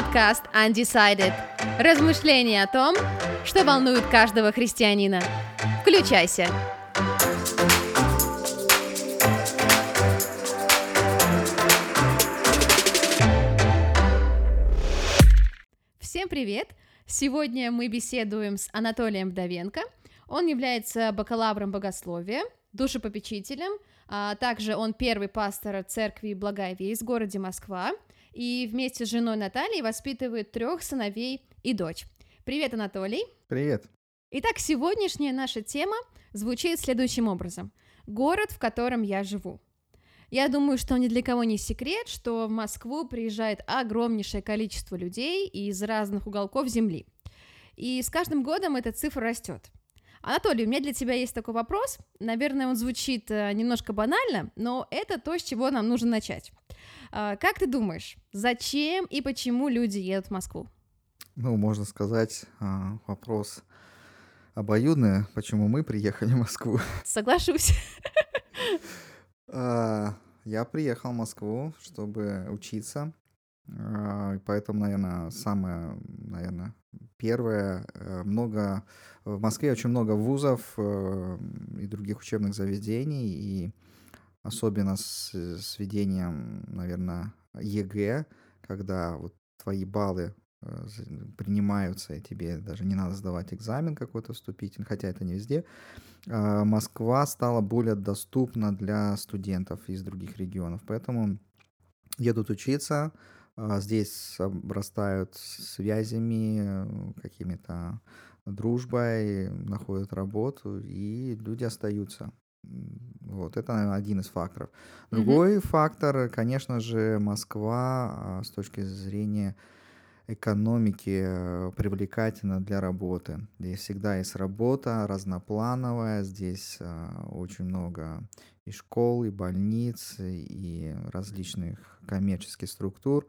подкаст Undecided. Размышления о том, что волнует каждого христианина. Включайся. Всем привет! Сегодня мы беседуем с Анатолием Вдовенко. Он является бакалавром богословия, душепопечителем, а также он первый пастор церкви Благая Весть в городе Москва, и вместе с женой Натальей воспитывает трех сыновей и дочь. Привет, Анатолий. Привет. Итак, сегодняшняя наша тема звучит следующим образом. Город, в котором я живу. Я думаю, что ни для кого не секрет, что в Москву приезжает огромнейшее количество людей из разных уголков Земли. И с каждым годом эта цифра растет. Анатолий, у меня для тебя есть такой вопрос. Наверное, он звучит э, немножко банально, но это то, с чего нам нужно начать. А, как ты думаешь, зачем и почему люди едут в Москву? Ну, можно сказать, а, вопрос обоюдный, почему мы приехали в Москву. Соглашусь. А, я приехал в Москву, чтобы учиться. Поэтому, наверное, самое, наверное, первое, э, много в Москве очень много вузов э, и других учебных заведений, и особенно с, с введением, наверное, ЕГЭ, когда вот твои баллы э, принимаются, и тебе даже не надо сдавать экзамен какой-то вступительный, хотя это не везде, а, Москва стала более доступна для студентов из других регионов. Поэтому едут учиться, а, здесь обрастают связями, какими-то дружбой, находят работу, и люди остаются. Вот, это, наверное, один из факторов. Другой mm-hmm. фактор, конечно же, Москва а, с точки зрения экономики э, привлекательна для работы. Здесь всегда есть работа разноплановая, здесь а, очень много и школ, и больниц, и различных коммерческих структур,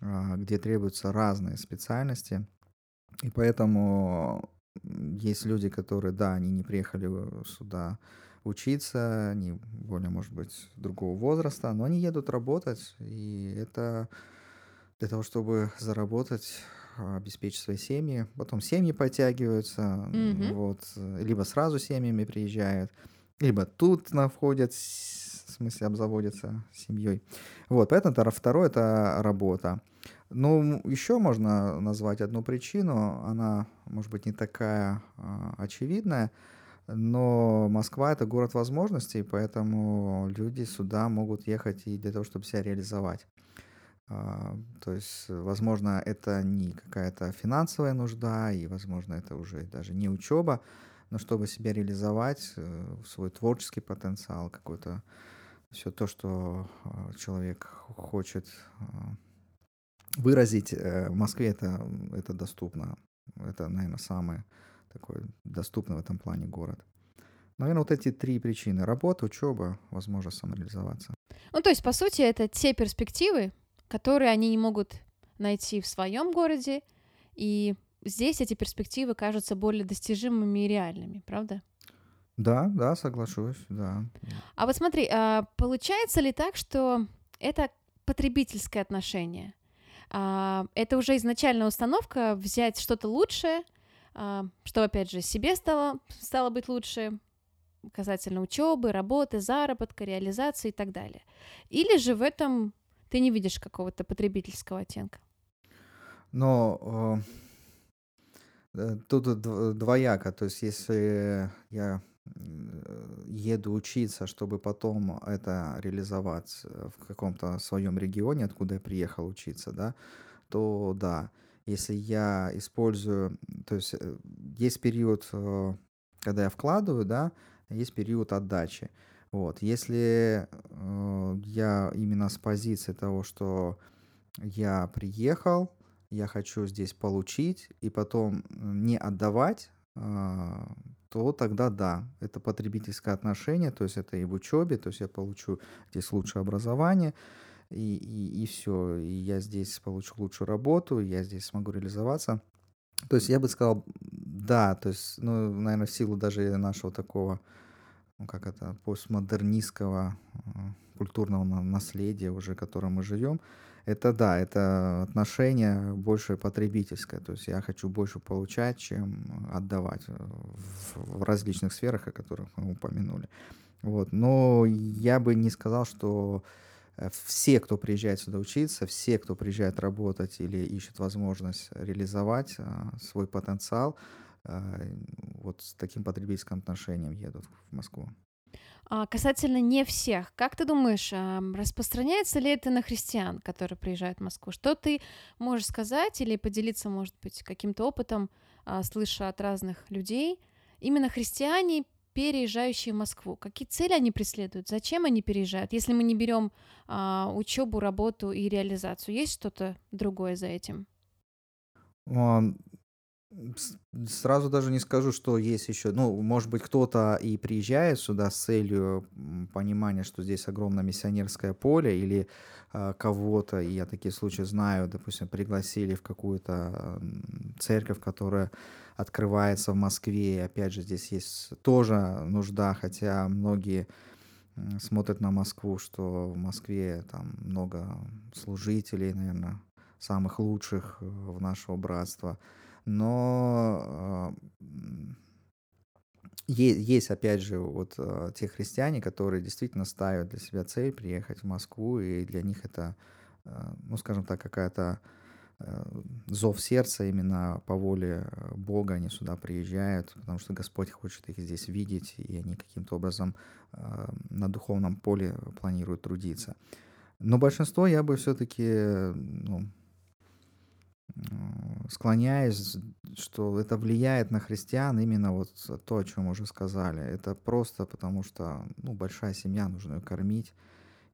а, где требуются разные специальности. И поэтому есть люди, которые, да, они не приехали сюда учиться, они более, может быть, другого возраста, но они едут работать, и это для того, чтобы заработать, обеспечить свои семьи. Потом семьи подтягиваются, mm-hmm. вот, либо сразу семьями приезжают, либо тут находят, в смысле, обзаводятся семьей. Вот, поэтому это второе — это работа. Ну, еще можно назвать одну причину, она, может быть, не такая а, очевидная, но Москва это город возможностей, поэтому люди сюда могут ехать и для того, чтобы себя реализовать. А, то есть, возможно, это не какая-то финансовая нужда, и, возможно, это уже даже не учеба, но чтобы себя реализовать, э, свой творческий потенциал, какой-то все то, что а, человек хочет а, выразить, э, в Москве это, это доступно. Это, наверное, самое такой доступный в этом плане город. Наверное, вот эти три причины. Работа, учеба, возможность самореализоваться. Ну, то есть, по сути, это те перспективы, которые они не могут найти в своем городе, и здесь эти перспективы кажутся более достижимыми и реальными, правда? Да, да, соглашусь, да. А вот смотри, а получается ли так, что это потребительское отношение? А, это уже изначальная установка взять что-то лучшее, что, опять же, себе стало, стало быть лучше, касательно учебы, работы, заработка, реализации и так далее. Или же в этом ты не видишь какого-то потребительского оттенка? Но э, э тут двояко. То есть, если я еду учиться, чтобы потом это реализовать в каком-то своем регионе, откуда я приехал учиться, да, то да, если я использую, то есть э, есть период, э, когда я вкладываю, да, есть период отдачи. Вот, если э, я именно с позиции того, что я приехал, я хочу здесь получить и потом не отдавать, то тогда да, это потребительское отношение, то есть это и в учебе, то есть я получу здесь лучшее образование, и, и, и все, и я здесь получу лучшую работу, я здесь смогу реализоваться. То есть я бы сказал, да, то есть, ну, наверное, в силу даже нашего такого, ну, как это, постмодернистского э, культурного наследия уже, в котором мы живем, Это да, это отношение больше потребительское. То есть я хочу больше получать, чем отдавать в, в различных сферах, о которых мы упомянули. Вот. Но я бы не сказал, что э, все, кто приезжает сюда учиться, все, кто приезжает работать или ищет возможность реализовать а, свой потенциал, а, вот с таким потребительским отношением едут в Москву. А касательно не всех, как ты думаешь, распространяется ли это на христиан, которые приезжают в Москву? Что ты можешь сказать или поделиться, может быть, каким-то опытом, а, слыша от разных людей? Именно христиане, переезжающие в Москву, какие цели они преследуют, зачем они переезжают? Если мы не берем а, учебу, работу и реализацию, есть что-то другое за этим? Сразу даже не скажу, что есть еще. Ну, может быть, кто-то и приезжает сюда с целью понимания, что здесь огромное миссионерское поле, или а, кого-то, и я такие случаи знаю, допустим, пригласили в какую-то церковь, которая открывается в Москве. И опять же, здесь есть тоже нужда, хотя многие смотрят на Москву, что в Москве там много служителей, наверное, самых лучших э, в нашего братства но есть, опять же, вот а, те христиане, которые действительно ставят для себя цель приехать в Москву, и для них это, а, ну, скажем так, какая-то а, зов сердца именно по воле Бога они сюда приезжают, потому что Господь хочет их здесь видеть, и они каким-то образом на духовном поле планируют трудиться. Но большинство я бы все-таки ну, склоняюсь, что это влияет на христиан именно вот то, о чем уже сказали. Это просто потому, что ну, большая семья, нужно ее кормить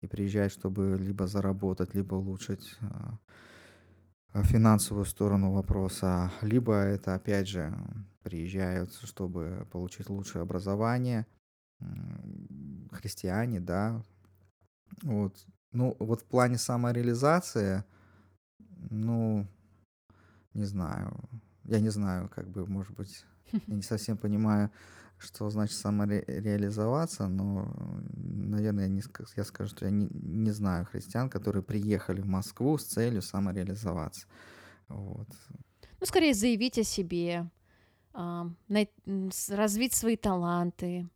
и приезжать, чтобы либо заработать, либо улучшить э, финансовую сторону вопроса, либо это, опять же, приезжают, чтобы получить лучшее образование, христиане, да, вот. Ну, вот в плане самореализации, ну, не знаю. Я не знаю, как бы, может быть, я не совсем понимаю, что значит самореализоваться, но, наверное, я, не, я скажу, что я не, не знаю христиан, которые приехали в Москву с целью самореализоваться. Вот. Ну, скорее заявить о себе, э, развить свои таланты.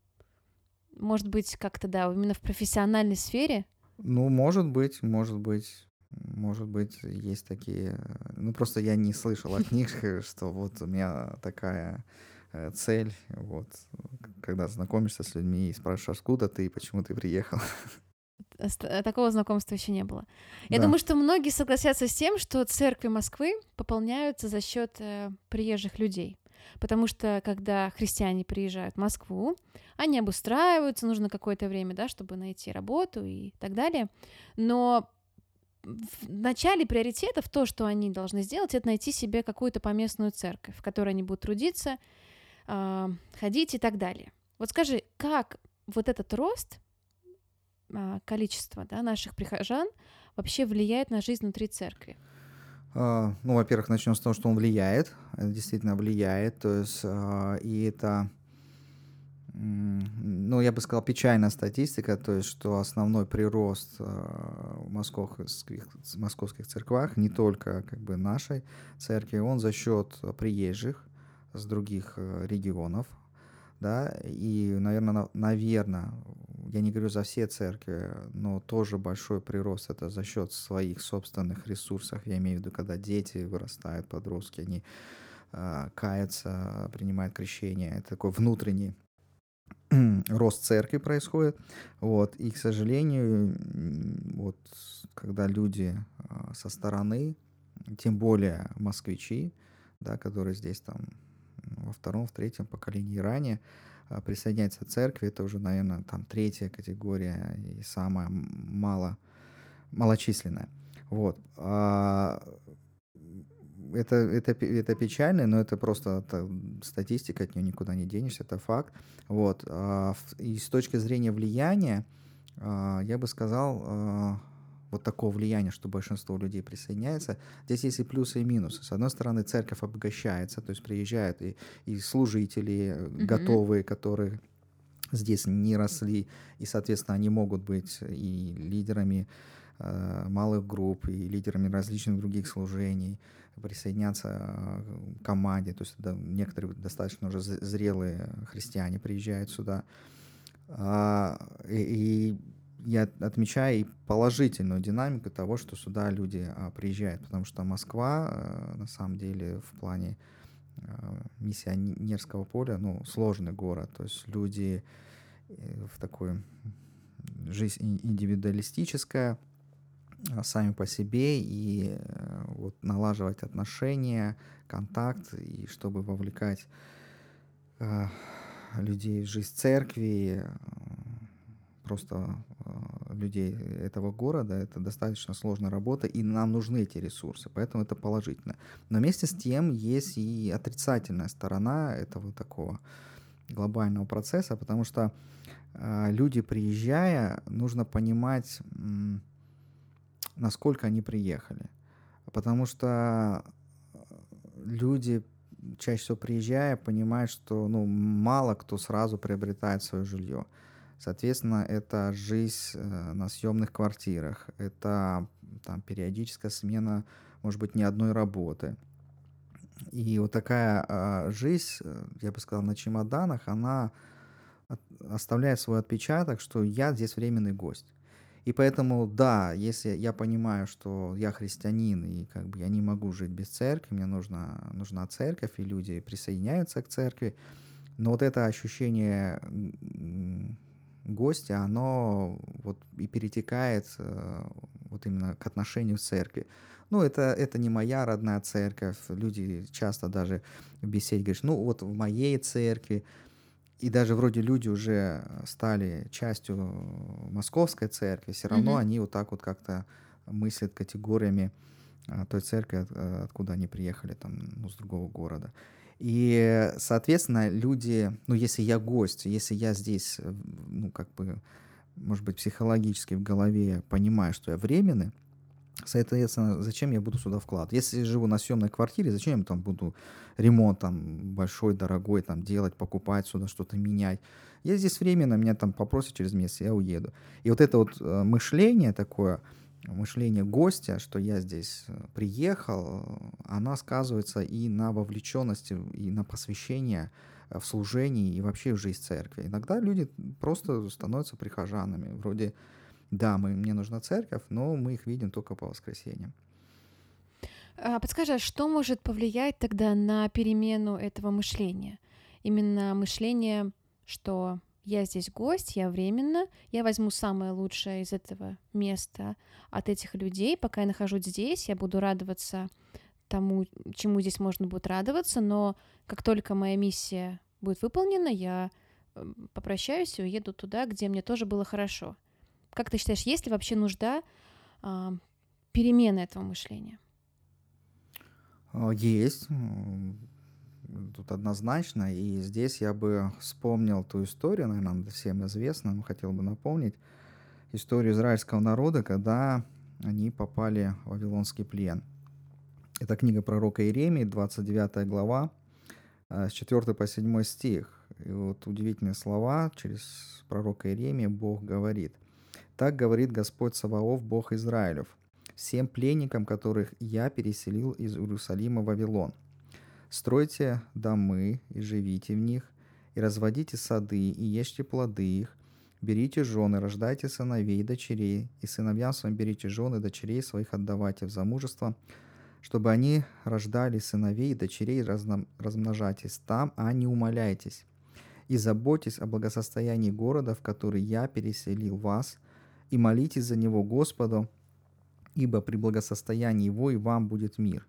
Может быть, как-то, да, именно в профессиональной сфере? Ну, может быть, может быть. Может быть, есть такие... Ну, просто я не слышал от них, что вот у меня такая э, цель, вот, когда знакомишься с людьми и спрашиваешь, откуда ты и почему ты приехал. Э, такого знакомства еще не было. Я да. думаю, что многие согласятся с тем, что церкви Москвы пополняются за счет э, приезжих людей. Потому что когда христиане приезжают в Москву, они обустраиваются, нужно какое-то время, да, чтобы найти работу и так далее. Но в начале приоритетов то, что они должны сделать, это найти себе какую-то поместную церковь, в которой они будут трудиться, э, ходить и так далее. Вот скажи, как вот этот рост э, количества да, наших прихожан вообще влияет на жизнь внутри церкви? Uh, ну, во-первых, начнем с того, что он влияет, действительно влияет, то есть, и это ну, я бы сказал, печальная статистика, то есть, что основной прирост а, в московских, в московских церквах, не только как бы нашей церкви, он за счет приезжих с других э, регионов, да, и, наверное, наверное, я не говорю за все церкви, но тоже большой прирост это за счет своих собственных ресурсов, я имею в виду, когда дети вырастают, подростки, они э, каются, принимают крещение, это такой внутренний рост церкви происходит. Вот. И, к сожалению, вот когда люди а, со стороны, тем более москвичи, да, которые здесь там во втором, в третьем поколении ранее, а, присоединяются к церкви, это уже, наверное, там третья категория и самая мало, малочисленная. Вот. А это, это, это печально, но это просто это статистика, от нее никуда не денешься, это факт. Вот. А, и с точки зрения влияния, а, я бы сказал, а, вот такого влияния, что большинство людей присоединяется. Здесь есть и плюсы, и минусы. С одной стороны, церковь обогащается, то есть приезжают и, и служители mm-hmm. готовые, которые здесь не росли, и, соответственно, они могут быть и лидерами малых групп и лидерами различных других служений, присоединяться к команде. То есть да, некоторые достаточно уже зрелые христиане приезжают сюда. А, и, я отмечаю и положительную динамику того, что сюда люди а, приезжают, потому что Москва, а, на самом деле, в плане миссионерского поля, ну, сложный город, то есть люди э, в такой жизнь индивидуалистическая, сами по себе, и э, вот налаживать отношения, контакт, и чтобы вовлекать э, людей в жизнь церкви, просто э, людей этого города, это достаточно сложная работа, и нам нужны эти ресурсы, поэтому это положительно. Но вместе с тем есть и отрицательная сторона этого такого глобального процесса, потому что э, люди, приезжая, нужно понимать, э, насколько они приехали. Потому что люди, чаще всего приезжая, понимают, что ну, мало кто сразу приобретает свое жилье. Соответственно, это жизнь э, на съемных квартирах, это там, периодическая смена, может быть, не одной работы. И вот такая э, жизнь, э, я бы сказал, на чемоданах, она оставляет свой отпечаток, что я здесь временный гость. И поэтому, да, если я понимаю, что я христианин, и как бы я не могу жить без церкви, мне нужна, нужна церковь, и люди присоединяются к церкви, но вот это ощущение гостя, оно вот и перетекает э, вот именно к отношению к церкви. Ну, это, это не моя родная церковь. Люди часто даже в беседе говорят, ну, вот в моей церкви. И даже вроде люди уже стали частью московской церкви, все равно mm-hmm. они вот так вот как-то мыслят категориями а, той церкви, э, откуда они приехали, там, ну, с другого города. И, соответственно, люди, ну, если я гость, если я здесь, э, ну, как бы, может быть, психологически в голове понимаю, что я временный, соответственно, зачем я буду сюда вкладывать? Если я живу на съемной квартире, зачем я там буду ремонт там большой, дорогой там делать, покупать сюда, что-то менять? Я здесь временно, меня там попросят через месяц, я уеду. И вот это вот э, мышление такое, мышление гостя, что я здесь э, приехал, она сказывается и на вовлеченности, и на посвящение э, в служении и вообще в жизнь церкви. Иногда люди просто становятся прихожанами. Вроде, да, мы, мне нужна церковь, но мы их видим только по воскресеньям. А, подскажи, а что может повлиять тогда на перемену этого мышления? Именно мышление, что я здесь гость, я временно, я возьму самое лучшее из этого места от этих людей, пока я нахожусь здесь, я буду радоваться тому, чему здесь можно будет радоваться, но как только моя миссия будет выполнена, я эм, попрощаюсь и уеду туда, где мне тоже было хорошо. Как ты считаешь, есть ли вообще нужда э, перемены этого мышления? А, есть тут однозначно. И здесь я бы вспомнил ту историю, наверное, всем известно, но хотел бы напомнить историю израильского народа, когда они попали в Вавилонский плен. Это книга пророка Иеремии, 29 глава, э, с 4 по 7 стих. И вот удивительные слова через пророка Иеремия Бог говорит. «Так говорит Господь Саваоф, Бог Израилев, всем пленникам, которых я переселил из Иерусалима в Вавилон – Стройте домы и живите в них, и разводите сады, и ешьте плоды их, берите жены, рождайте сыновей и дочерей, и сыновьям своим берите жены, дочерей своих отдавайте в замужество, чтобы они рождали сыновей и дочерей, размножайтесь там, а не умоляйтесь. И заботьтесь о благосостоянии города, в который я переселил вас, и молитесь за него Господу, ибо при благосостоянии его и вам будет мир.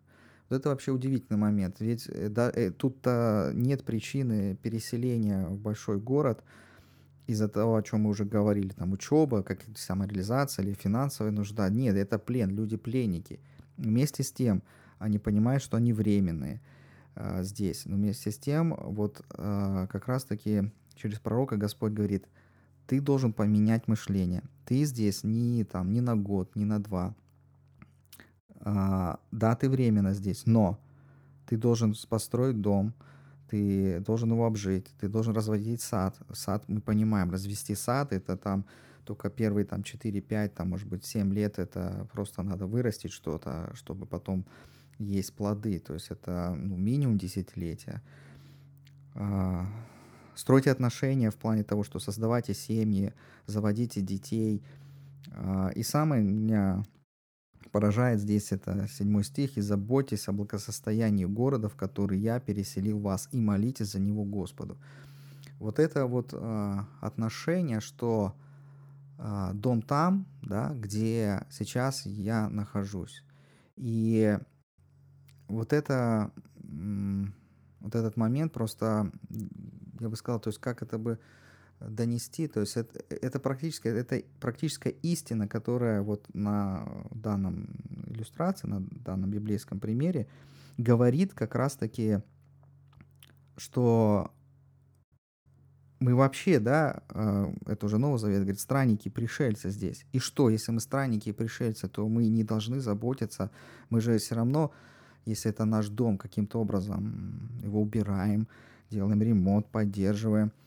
Вот это вообще удивительный момент. Ведь э, да, э, тут-то нет причины переселения в большой город из-за того, о чем мы уже говорили, там учеба, как самореализация или финансовая нужда. Нет, это плен, люди пленники. Вместе с тем, они понимают, что они временные э, здесь. Но вместе с тем, вот э, как раз-таки через пророка Господь говорит, ты должен поменять мышление. Ты здесь не, там, не на год, не на два, а, да, ты временно здесь, но ты должен построить дом, ты должен его обжить, ты должен разводить сад. Сад, мы понимаем, развести сад, это там только первые там 4-5, там, может быть, 7 лет, это просто надо вырастить что-то, чтобы потом есть плоды. То есть это ну, минимум десятилетия. А, стройте отношения в плане того, что создавайте семьи, заводите детей. А, и самое меня поражает здесь это седьмой стих, «И заботьтесь о благосостоянии города, в который я переселил вас, и молитесь за него Господу». Вот это вот э, отношение, что э, дом там, да, где сейчас я нахожусь. И вот это, вот этот момент просто, я бы сказал, то есть как это бы донести, то есть это, это, практически, это практическая истина, которая вот на данном иллюстрации, на данном библейском примере говорит как раз-таки, что мы вообще, да, э, это уже Новый Завет, говорит, странники, пришельцы здесь. И что, если мы странники и пришельцы, то мы не должны заботиться, мы же все равно, если это наш дом, каким-то образом его убираем, делаем ремонт, поддерживаем –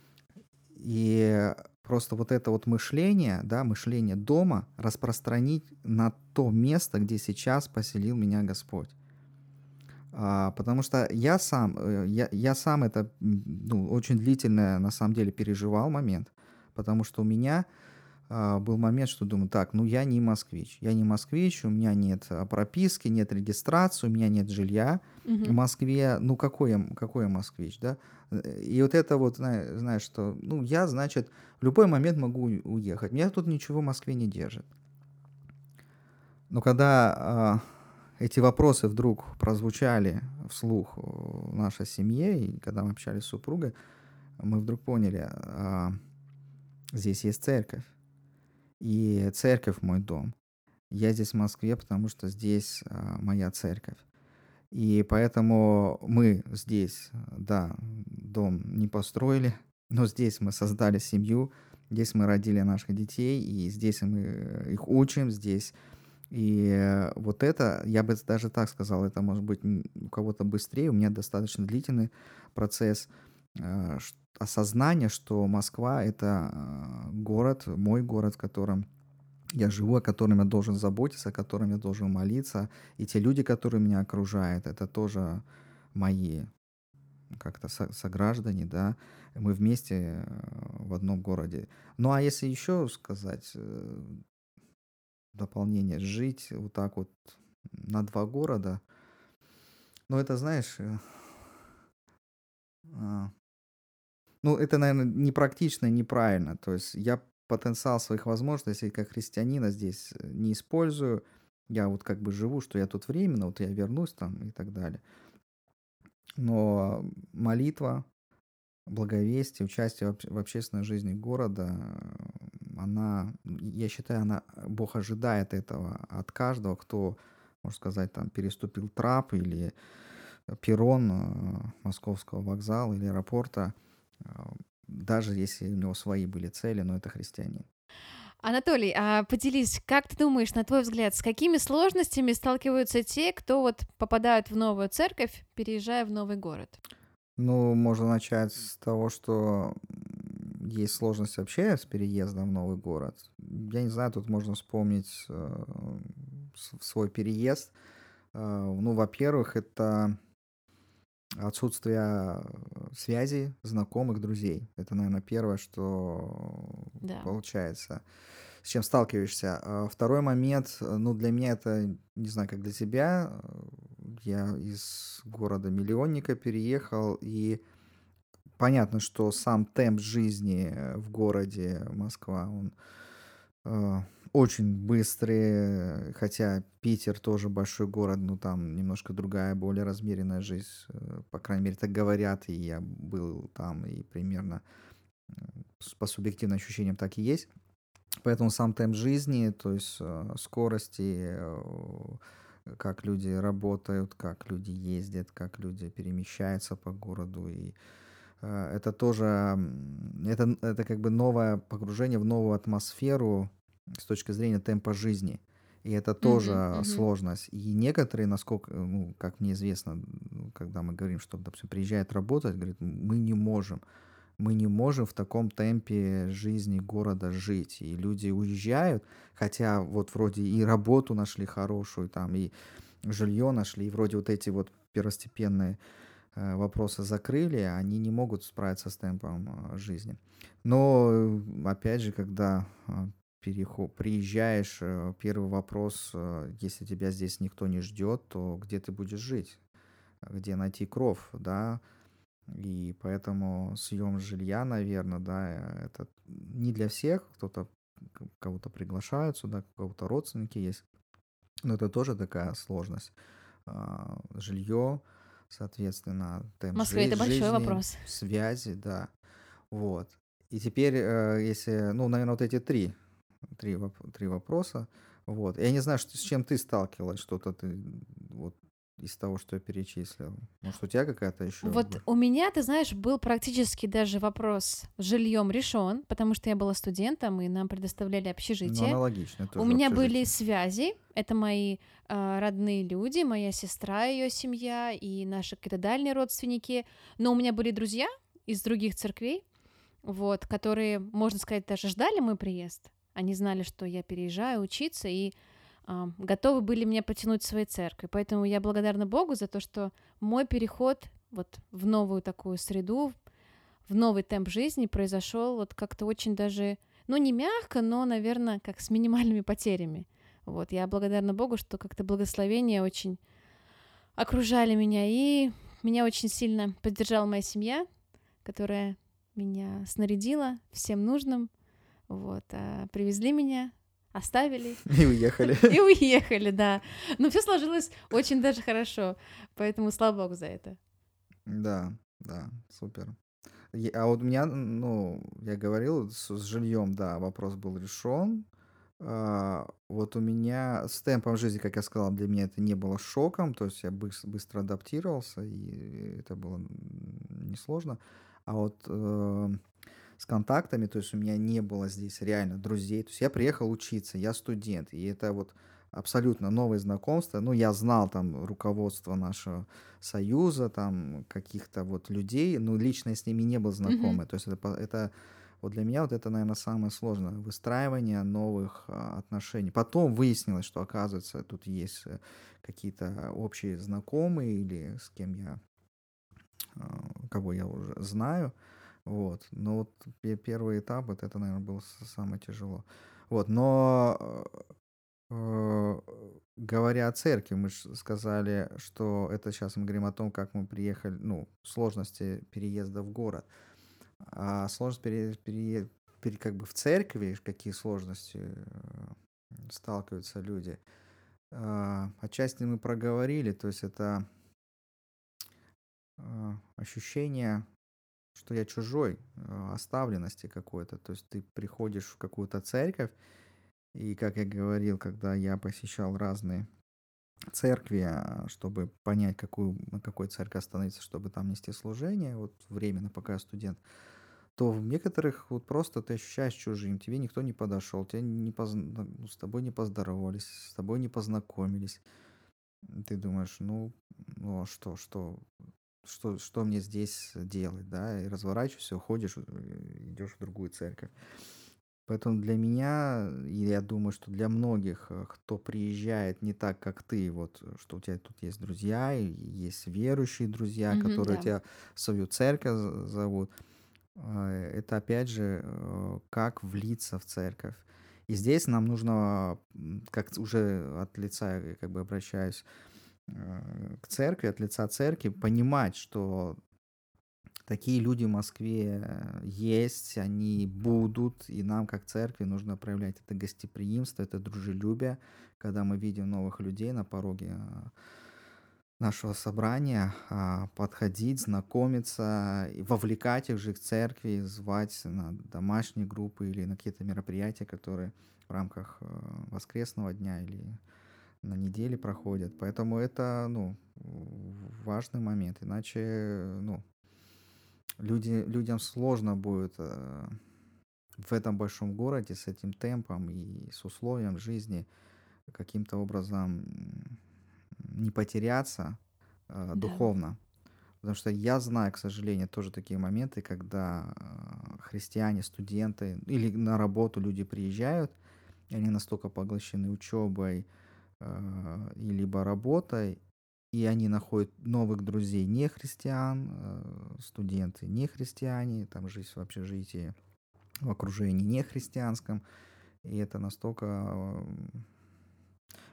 и просто вот это вот мышление, да, мышление дома распространить на то место, где сейчас поселил меня Господь. А, потому что я сам, э, я, я сам это ну, очень длительно на самом деле переживал момент, потому что у меня был момент, что думаю, так, ну я не москвич, я не москвич, у меня нет а, прописки, нет регистрации, у меня нет жилья угу. в Москве, ну какой я, какой я москвич, да? И вот это вот, знаешь, что, ну я, значит, в любой момент могу уехать, меня тут ничего в Москве не держит. Но когда а, эти вопросы вдруг прозвучали вслух в нашей семье, и когда мы общались с супругой, мы вдруг поняли, а, здесь есть церковь и церковь мой дом. Я здесь в Москве, потому что здесь а, моя церковь. И поэтому мы здесь, да, дом не построили, но здесь мы создали семью, здесь мы родили наших детей, и здесь мы их учим, здесь. И вот это, я бы даже так сказал, это может быть у кого-то быстрее, у меня достаточно длительный процесс э, осознания, что Москва — это э, город, мой город, в котором я живу, о котором я должен заботиться, о котором я должен молиться. И те люди, которые меня окружают, это тоже мои как-то сограждане, да, мы вместе э, в одном городе. Ну а если еще сказать э, дополнение, жить вот так вот на два города, ну это знаешь, а, ну это, наверное, непрактично неправильно. То есть я потенциал своих возможностей как христианина здесь э, не использую. Я вот как бы живу, что я тут временно, вот я вернусь там и так далее. Но молитва, благовестие, участие в общественной жизни города, она, я считаю, она, Бог ожидает этого от каждого, кто, можно сказать, там переступил трап или перрон э, московского вокзала или аэропорта – даже если у него свои были цели, но это христианин. Анатолий, а поделись, как ты думаешь, на твой взгляд, с какими сложностями сталкиваются те, кто вот попадают в новую церковь, переезжая в новый город? Ну, можно начать с того, что есть сложность вообще с переездом в новый город. Я не знаю, тут можно вспомнить э, свой переезд. Э, ну, во-первых, это отсутствие э, связи, знакомых, друзей. Это, наверное, первое, что да. получается, с чем сталкиваешься. А второй момент, э, ну, для меня это, не знаю, как для тебя, э, я из города-миллионника переехал, и понятно, что сам темп жизни в городе Москва, он очень быстрые, хотя Питер тоже большой город, но там немножко другая, более размеренная жизнь, э, по крайней мере, так говорят, и я был там, и примерно по субъективным ощущениям так и есть. Поэтому сам темп жизни, то есть э, скорости, э, как люди работают, как люди ездят, как люди перемещаются по городу, и это тоже, это, это как бы новое погружение в новую атмосферу, с точки зрения темпа жизни. И это тоже mm-hmm, сложность. И некоторые, насколько, ну, как мне известно, когда мы говорим, что, допустим, приезжает работать, говорит, мы не можем. Мы не можем в таком темпе жизни города жить. И люди уезжают, хотя вот вроде и работу нашли хорошую, там, и жилье нашли, и вроде вот эти вот первостепенные э, вопросы закрыли, они не могут справиться с темпом э, жизни. Но, опять же, когда э, переход, приезжаешь, первый вопрос, если тебя здесь никто не ждет, то где ты будешь жить? Где найти кров, да? И поэтому съем жилья, наверное, да, это не для всех, кто-то кого-то приглашают сюда, у кого-то родственники есть, но это тоже такая сложность. А, Жилье, соответственно, темп В Москве жи- это большой жизни, вопрос. связи, да. Вот. И теперь, э, если, ну, наверное, вот эти три, три, воп- три вопроса, вот. Я не знаю, что, с чем ты сталкивалась, что-то ты вот из того, что я перечислил? Может, у тебя какая-то еще? Вот у меня, ты знаешь, был практически даже вопрос с жильем решен, потому что я была студентом, и нам предоставляли Ну, общежитие. аналогично. У тоже меня были общежитие. связи, это мои э, родные люди, моя сестра, ее семья и наши какие-то дальние родственники. Но у меня были друзья из других церквей, вот, которые, можно сказать, даже ждали мой приезд. Они знали, что я переезжаю учиться, и а, готовы были меня потянуть в своей церкви. Поэтому я благодарна Богу за то, что мой переход вот в новую такую среду, в новый темп жизни произошел вот как-то очень даже, ну не мягко, но, наверное, как с минимальными потерями. Вот я благодарна Богу, что как-то благословения очень окружали меня, и меня очень сильно поддержала моя семья, которая меня снарядила всем нужным, вот, а привезли меня, оставили И уехали. и уехали, да. Но все сложилось очень даже хорошо, поэтому слава богу за это. Да, да, супер. А вот у меня, ну, я говорил, с, с жильем, да, вопрос был решен. А, вот у меня с темпом жизни, как я сказал, для меня это не было шоком, то есть я быс- быстро адаптировался, и это было несложно. А вот э, с контактами, то есть у меня не было здесь реально друзей. То есть я приехал учиться, я студент, и это вот абсолютно новые знакомства. Ну, я знал там руководство нашего союза, там каких-то вот людей, но лично я с ними не был знакомый. То есть это, это вот для меня вот это, наверное, самое сложное выстраивание новых а, отношений. Потом выяснилось, что оказывается тут есть э, какие-то общие знакомые или с кем я а, кого я уже знаю. Вот. Но вот пе- первый этап, вот это, наверное, было самое тяжело. Вот. Но э, говоря о церкви, мы же сказали, что это сейчас мы говорим о том, как мы приехали, ну, сложности переезда в город. А сложность пере, пере- пере- как бы в церкви, какие сложности э, сталкиваются люди. Отчасти мы проговорили, то есть это ощущение, что я чужой, а, оставленности какой-то. То есть ты приходишь в какую-то церковь, и, как я говорил, когда я посещал разные церкви, а, чтобы понять, какую, на какой церкви остановиться, чтобы там нести служение, вот временно, пока я студент, то в некоторых вот просто ты ощущаешь чужим, тебе никто не подошел, тебе не позна- ну, с тобой не поздоровались, с тобой не познакомились. Ты думаешь, ну, ну а что, что, что, что мне здесь делать, да, и разворачиваешься, уходишь, э, идешь в другую церковь. Поэтому для меня, и я думаю, что для многих, э, кто приезжает не так, как ты, вот, э, что у тебя тут есть друзья, и есть верующие друзья, Мгм, которые да. тебя в свою церковь зовут, э, это опять же, э, как влиться в церковь. И здесь нам нужно, как уже от лица, я как бы обращаюсь э, к церкви, от лица церкви, понимать, что такие люди в Москве э, есть, они будут, и нам, как церкви, нужно проявлять это гостеприимство, это дружелюбие, когда мы видим новых людей на пороге э, нашего собрания, а, подходить, знакомиться, вовлекать их же к церкви, звать на домашние группы или на какие-то мероприятия, которые в рамках э, воскресного дня или на неделе проходят. Поэтому это, ну, важный момент. Иначе, ну, люди, людям сложно будет э, в этом большом городе с этим темпом и с условием жизни каким-то образом не потеряться э, Да. духовно. Потому что я знаю, к сожалению, тоже такие моменты, когда э, христиане, студенты или на работу люди приезжают, и они настолько поглощены учебой э, и либо работой, и они находят новых друзей не христиан, э, студенты не христиане, там жизнь в общежитии, в окружении не христианском, и это настолько э,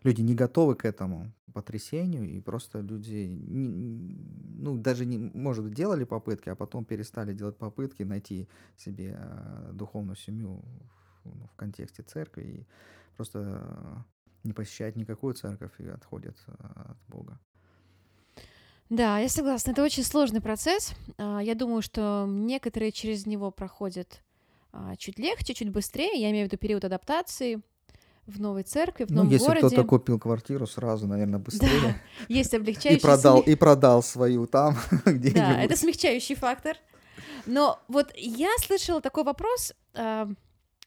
люди не готовы к этому потрясению, и просто люди, ну, даже не, может делали попытки, а потом перестали делать попытки найти себе духовную семью в, ну, в контексте церкви, и просто не посещают никакую церковь и отходят э, от Бога. Да, я согласна. Это очень сложный процесс. А, Я думаю, что некоторые через него проходят а, чуть легче, чуть быстрее. Я имею в виду период адаптации в новой церкви, в Ну, новом если городе. кто-то купил квартиру, сразу, наверное, быстрее. Есть И облегчающий продал, сме- и продал свою там Да, где-нибудь. это смягчающий фактор. Но вот я слышала такой вопрос, а,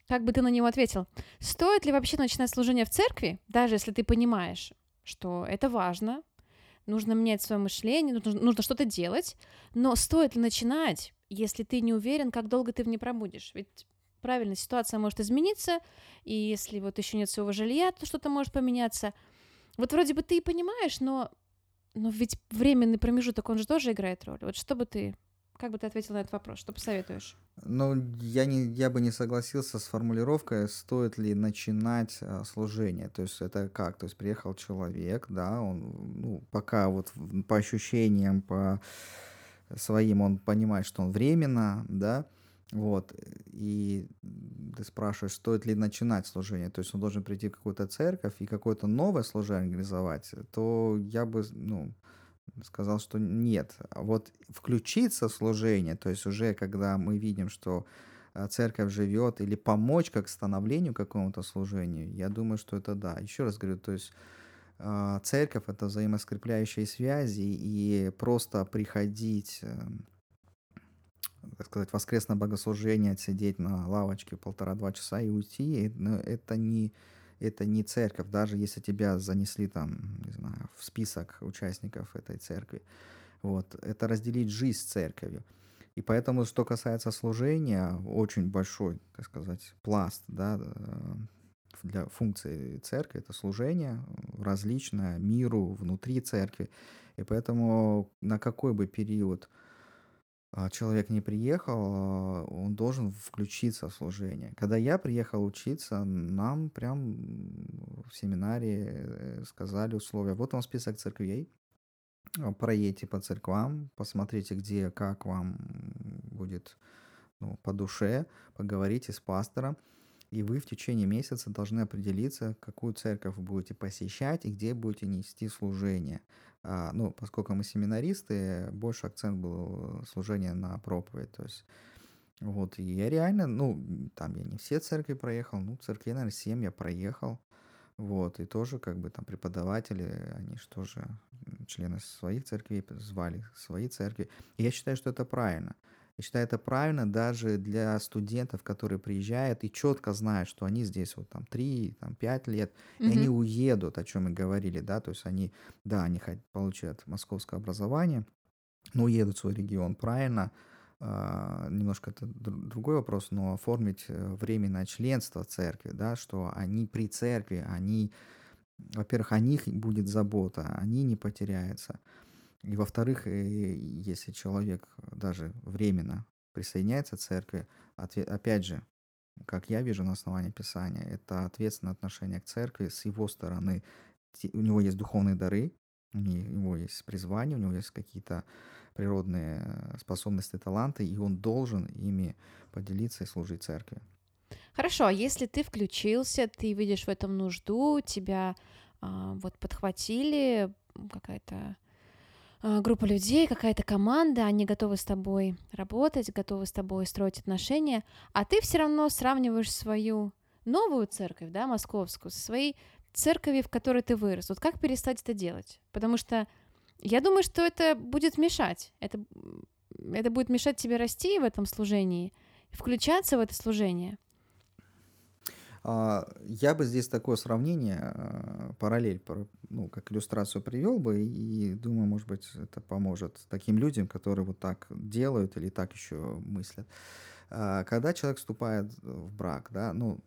как бы ты на него ответил? Стоит ли вообще начинать служение в церкви, даже если ты понимаешь, что это важно, нужно менять свое мышление, нужно, нужно что-то делать, но стоит ли начинать, если ты не уверен, как долго ты в ней пробудешь? Ведь правильно, ситуация может измениться, и если вот еще нет своего жилья, то что-то может поменяться. Вот вроде бы ты и понимаешь, но, но ведь временный промежуток, он же тоже играет роль. Вот что бы ты, как бы ты ответил на этот вопрос, что посоветуешь? Ну, я, не, я бы не согласился с формулировкой, стоит ли начинать а, служение. То есть это как? То есть приехал человек, да, он, ну, пока вот по ощущениям, по своим он понимает, что он временно, да, вот, и ты спрашиваешь, стоит ли начинать служение, то есть он должен прийти в какую-то церковь и какое-то новое служение организовать, то я бы, ну, сказал, что нет. А вот включиться в служение, то есть уже когда мы видим, что а, церковь живет, или помочь как становлению какому-то служению, я думаю, что это да. Еще раз говорю, то есть а, церковь это взаимоскрепляющие связи, и просто приходить, эм, так сказать, воскресное богослужение, сидеть на лавочке полтора-два часа и уйти, ну, это не, это не церковь, даже если тебя занесли там, не знаю, в список участников этой церкви. Вот, это разделить жизнь с церковью. И поэтому, что касается служения, очень большой, так сказать, пласт, да, э, для функции церкви это служение различное миру внутри церкви. И поэтому на какой бы период а, человек не приехал, а, он должен включиться в служение. Когда я приехал учиться, нам прям в семинарии э, сказали условия. Вот вам список церквей, а, проедьте по церквам, посмотрите, где, как вам будет ну, по душе, поговорите с пастором, и вы в течение месяца должны определиться, какую церковь будете посещать и где будете нести служение. А, ну, поскольку мы семинаристы, больше акцент был служение на проповедь, то есть вот, и я реально, ну, там я не все церкви проехал, ну, церкви, наверное, 7 я проехал, вот, и тоже как бы там преподаватели, они же тоже члены своих церквей звали свои церкви. И я считаю, что это правильно. Я считаю, это правильно даже для студентов, которые приезжают и четко знают, что они здесь вот там 3, там 5 лет, и они уедут, о чем мы говорили, да, то есть они, да, они получат московское образование, но уедут в свой регион, правильно, а, немножко это дру- другой вопрос, но оформить э, временное членство церкви, да, что они при церкви, они, во-первых, о них будет забота, они не потеряются. И во-вторых, э, если человек даже временно присоединяется к церкви, опять же, как я вижу на основании Писания, это ответственное отношение к церкви с его стороны. У него есть духовные дары, у не- у него есть призвание, у него есть какие-то природные э, способности, таланты, и он должен ими поделиться и служить церкви. Хорошо, а если ты включился, ты видишь в этом нужду, тебя а, вот подхватили, какая-то группа людей, какая-то команда, они готовы с тобой работать, готовы с тобой строить отношения, а ты все равно сравниваешь свою новую церковь, да, московскую, со своей церковью, в которой ты вырос. Вот как перестать это делать? Потому что я думаю, что это будет мешать. Это, это будет мешать тебе расти в этом служении, включаться в это служение. А, я бы здесь такое сравнение, а, параллель, ну, как иллюстрацию привел бы, и думаю, может быть, это поможет таким людям, которые вот так делают или так еще мыслят. А, когда человек вступает в брак, да, ну,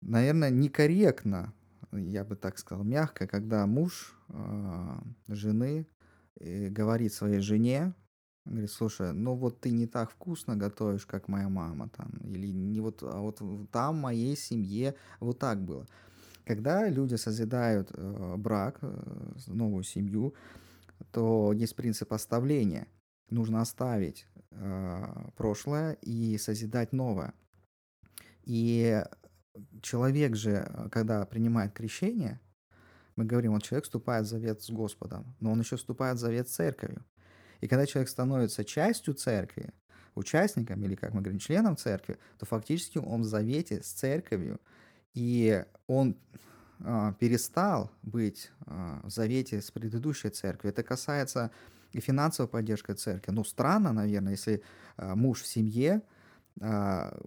наверное, некорректно, я бы так сказал, мягко, когда муж жены э, говорит своей жене, Говорит, слушай, ну вот ты не так вкусно готовишь, как моя мама там, или не вот, а вот там в моей семье вот так было. Когда люди созидают э, брак, э, новую семью, то есть принцип оставления. Нужно оставить э, прошлое и созидать новое. И человек же, когда принимает крещение, мы говорим, вот человек вступает в завет с Господом, но он еще вступает в завет с церковью. И когда человек становится частью церкви, участником или, как мы говорим, членом церкви, то фактически он в завете с церковью, и он а, перестал быть а, в завете с предыдущей церковью. Это касается и финансовой поддержки церкви. Ну, странно, наверное, если а, муж в семье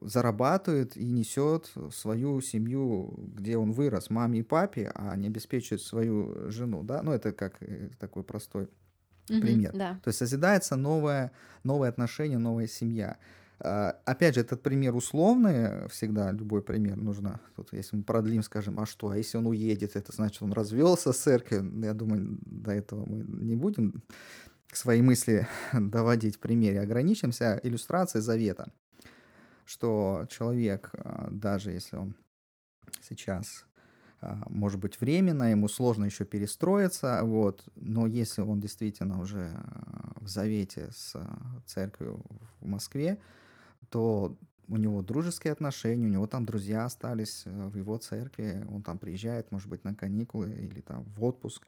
зарабатывает и несет свою семью, где он вырос, маме и папе, а не обеспечивает свою жену, да, ну, это как э, такой простой Пример. да. То есть созидается новое, новое отношение, новая семья. А, Опять же, этот пример условный, всегда любой пример нужно. Тут, если мы продлим, скажем, а что, а если он уедет, это значит, он развелся с церковью. Я думаю, до этого мы не будем свои мысли доводить в примере. Ограничимся иллюстрацией завета, что человек, а, даже если он сейчас может быть, временно, ему сложно еще перестроиться, вот, но если он действительно уже а, в завете с а, церковью в Москве, то у него дружеские отношения, у него там друзья остались в его церкви, он там приезжает, может быть, на каникулы или там в отпуск,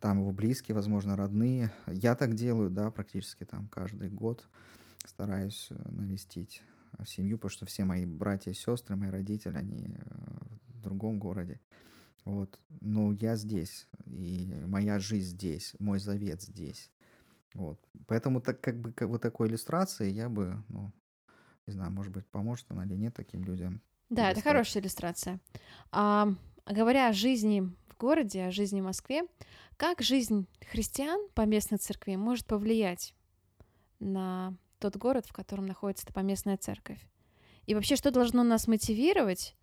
там его близкие, возможно, родные. Я так делаю, да, практически там каждый год стараюсь э, навестить семью, потому что все мои братья и сестры, мои родители, они э, другом городе. Вот. Но я здесь, и моя жизнь здесь, мой завет здесь. Вот. Поэтому так, как бы как, вот такой иллюстрации я бы, ну, не знаю, может быть, поможет она или нет таким людям. Да, это хорошая иллюстрация. А, говоря о жизни в городе, о жизни в Москве, как жизнь христиан по местной церкви может повлиять на тот город, в котором находится эта поместная церковь? И вообще, что должно нас мотивировать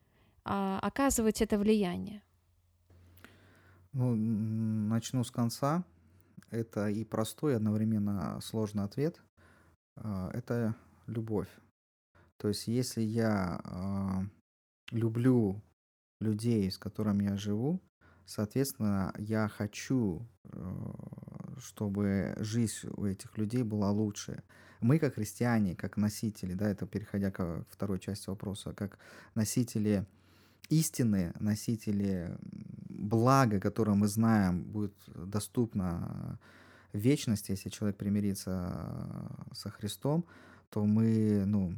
а, оказывать это влияние? Ну, начну с конца. Это и простой, и одновременно сложный ответ. А, это любовь. То есть, если я а, люблю людей, с которыми я живу, соответственно, я хочу, э, чтобы жизнь у этих людей была лучше. Мы, как христиане, как носители, да, это переходя к второй части вопроса, как носители истины, носители блага, которое мы знаем, будет доступно в вечности, если человек примирится со Христом, то мы, ну,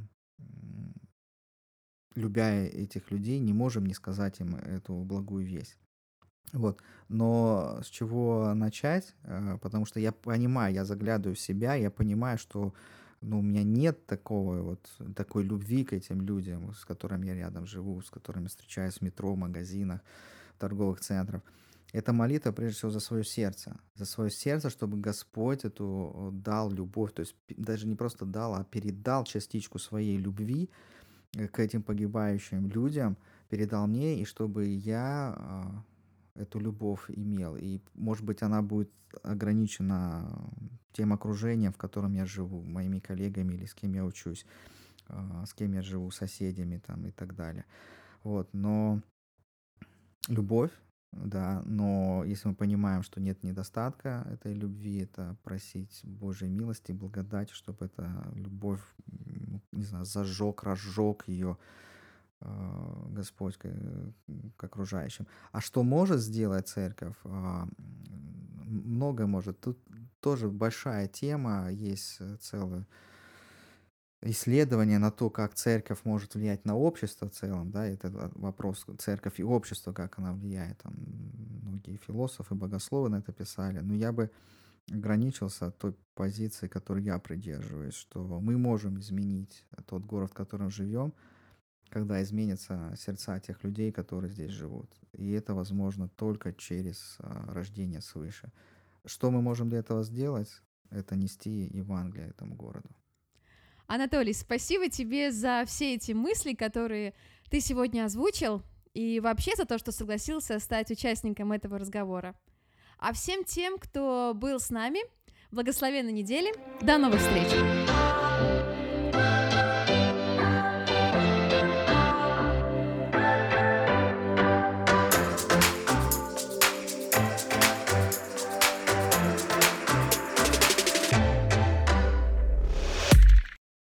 любя этих людей, не можем не сказать им эту благую весть. Вот. Но с чего начать? Э, потому что я понимаю, я заглядываю в себя, я понимаю, что ну, у меня нет такого вот, такой любви к этим людям, с которыми я рядом живу, с которыми встречаюсь в метро, в магазинах, в торговых центрах. Это молитва, прежде всего, за свое сердце. За свое сердце, чтобы Господь эту дал любовь. То есть даже не просто дал, а передал частичку своей любви э, к этим погибающим людям, передал мне, и чтобы я а, эту любовь имел. И, может быть, она будет ограничена тем окружением, в котором я живу, моими коллегами или с кем я учусь, а, с кем я живу, соседями там и так далее. Вот, но любовь, да, но если мы понимаем, что нет недостатка этой любви, это просить Божьей милости, благодати, чтобы эта любовь, не знаю, зажег, разжег ее, Господь к, к окружающим. А что может сделать церковь? А, много может. Тут тоже большая тема, есть э, целое исследование на то, как церковь может влиять на общество в целом, да, это вопрос церковь и общество, как она влияет, там многие философы, богословы на это писали, но я бы ограничился той позиции, которой я придерживаюсь, что мы можем изменить тот город, в котором живем, когда изменятся сердца тех людей, которые здесь живут. И это возможно только через а, рождение свыше. Что мы можем для этого сделать? Это нести Евангелие этому городу. Анатолий, спасибо тебе за все эти мысли, которые ты сегодня озвучил, и вообще за то, что согласился стать участником этого разговора. А всем тем, кто был с нами, благословенной недели, до новых встреч!